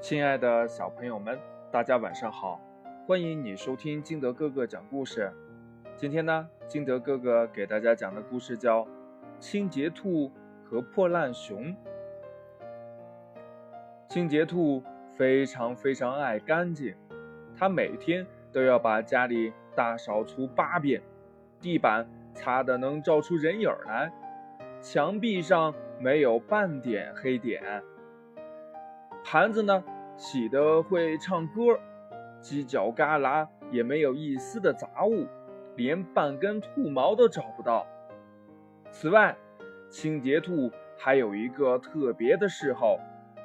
亲爱的小朋友们，大家晚上好！欢迎你收听金德哥哥讲故事。今天呢，金德哥哥给大家讲的故事叫《清洁兔和破烂熊》。清洁兔非常非常爱干净，它每天都要把家里大扫除八遍，地板擦得能照出人影来，墙壁上没有半点黑点。盘子呢，洗得会唱歌，犄角旮旯也没有一丝的杂物，连半根兔毛都找不到。此外，清洁兔还有一个特别的嗜好，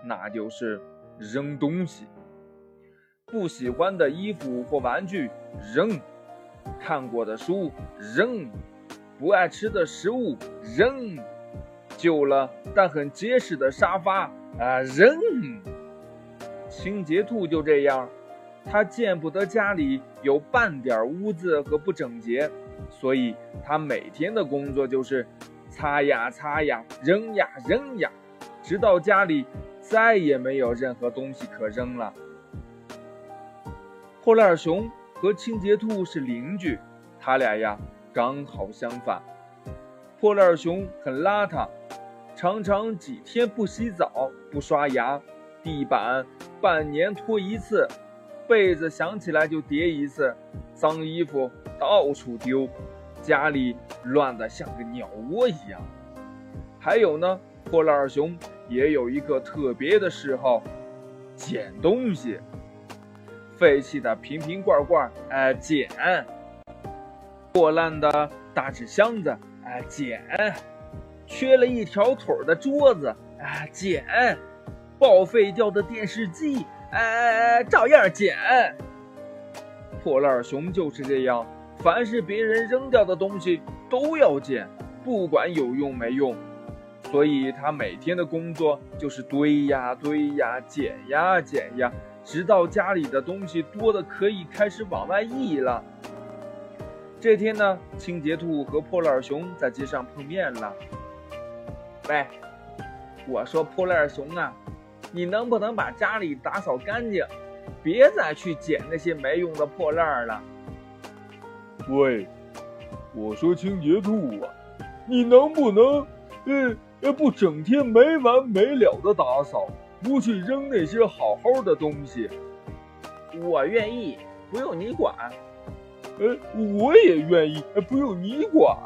那就是扔东西。不喜欢的衣服或玩具扔，看过的书扔，不爱吃的食物扔，旧了但很结实的沙发。啊，扔！清洁兔就这样，它见不得家里有半点污渍和不整洁，所以它每天的工作就是擦呀擦呀，扔呀扔呀，直到家里再也没有任何东西可扔了。破烂熊和清洁兔是邻居，他俩呀刚好相反。破烂熊很邋遢。常常几天不洗澡、不刷牙，地板半年拖一次，被子想起来就叠一次，脏衣服到处丢，家里乱得像个鸟窝一样。还有呢，破烂熊也有一个特别的嗜好，捡东西，废弃的瓶瓶罐罐，哎，捡；破烂的大纸箱子，哎，捡。缺了一条腿的桌子，啊，捡；报废掉的电视机，哎，照样捡。破烂熊就是这样，凡是别人扔掉的东西都要捡，不管有用没用。所以他每天的工作就是堆呀堆呀，捡呀捡呀，直到家里的东西多的可以开始往外溢了。这天呢，清洁兔和破烂熊在街上碰面了。喂，我说破烂熊啊，你能不能把家里打扫干净，别再去捡那些没用的破烂了？喂，我说清洁兔啊，你能不能，呃呃，不整天没完没了的打扫，不去扔那些好好的东西？我愿意，不用你管。呃，我也愿意，不用你管。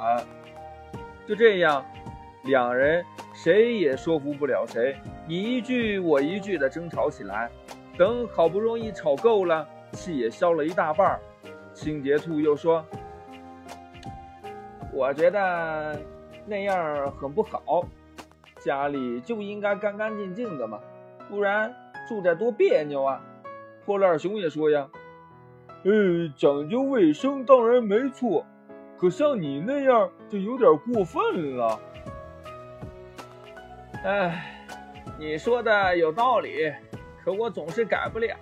就这样。两人谁也说服不了谁，你一句我一句的争吵起来。等好不容易吵够了，气也消了一大半，清洁兔又说：“我觉得那样很不好，家里就应该干干净净的嘛，不然住着多别扭啊。”破烂熊也说：“呀，呃，讲究卫生当然没错，可像你那样就有点过分了。”哎，你说的有道理，可我总是改不了。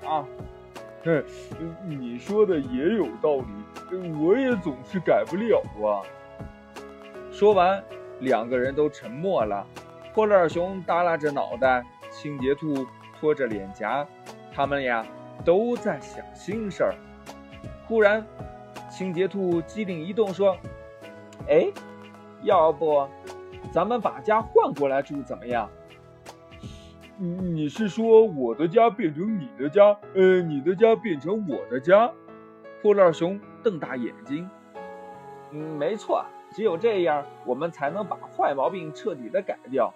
哼，你说的也有道理，我也总是改不了啊。说完，两个人都沉默了。破烂熊耷拉着脑袋，清洁兔拖着脸颊，他们俩都在想心事儿。忽然，清洁兔机灵一动，说：“哎，要不……”咱们把家换过来住怎么样？你是说我的家变成你的家，呃，你的家变成我的家？破烂熊瞪大眼睛。嗯，没错，只有这样，我们才能把坏毛病彻底的改掉。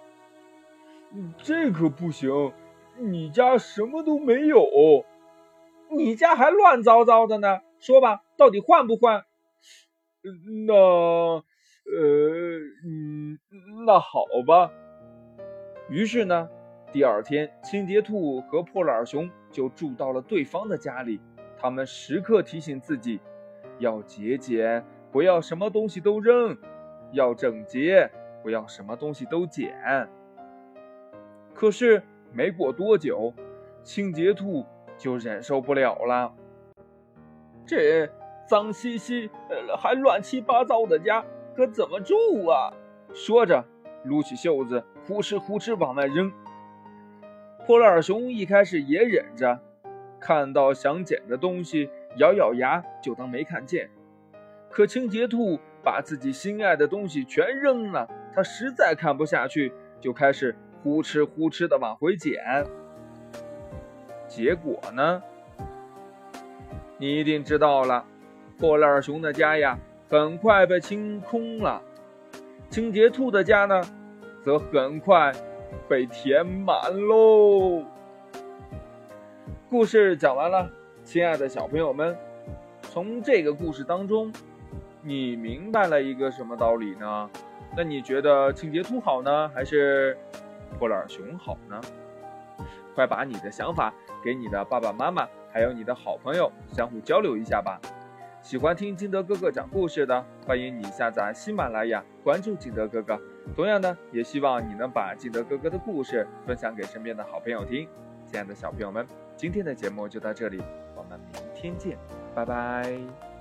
这可不行，你家什么都没有，你家还乱糟糟的呢。说吧，到底换不换？那，呃，嗯。那好吧。于是呢，第二天，清洁兔和破烂熊就住到了对方的家里。他们时刻提醒自己，要节俭，不要什么东西都扔；要整洁，不要什么东西都捡。可是没过多久，清洁兔就忍受不了了。这脏兮兮、呃还乱七八糟的家，可怎么住啊？说着，撸起袖子，呼哧呼哧往外扔。破烂熊一开始也忍着，看到想捡的东西，咬咬牙就当没看见。可清洁兔把自己心爱的东西全扔了，他实在看不下去，就开始呼哧呼哧的往回捡。结果呢？你一定知道了，破烂熊的家呀，很快被清空了。清洁兔的家呢，则很快被填满喽。故事讲完了，亲爱的小朋友们，从这个故事当中，你明白了一个什么道理呢？那你觉得清洁兔好呢，还是破烂熊好呢？快把你的想法给你的爸爸妈妈。还有你的好朋友，相互交流一下吧。喜欢听金德哥哥讲故事的，欢迎你下载喜马拉雅，关注金德哥哥。同样呢，也希望你能把金德哥哥的故事分享给身边的好朋友听。亲爱的小朋友们，今天的节目就到这里，我们明天见，拜拜。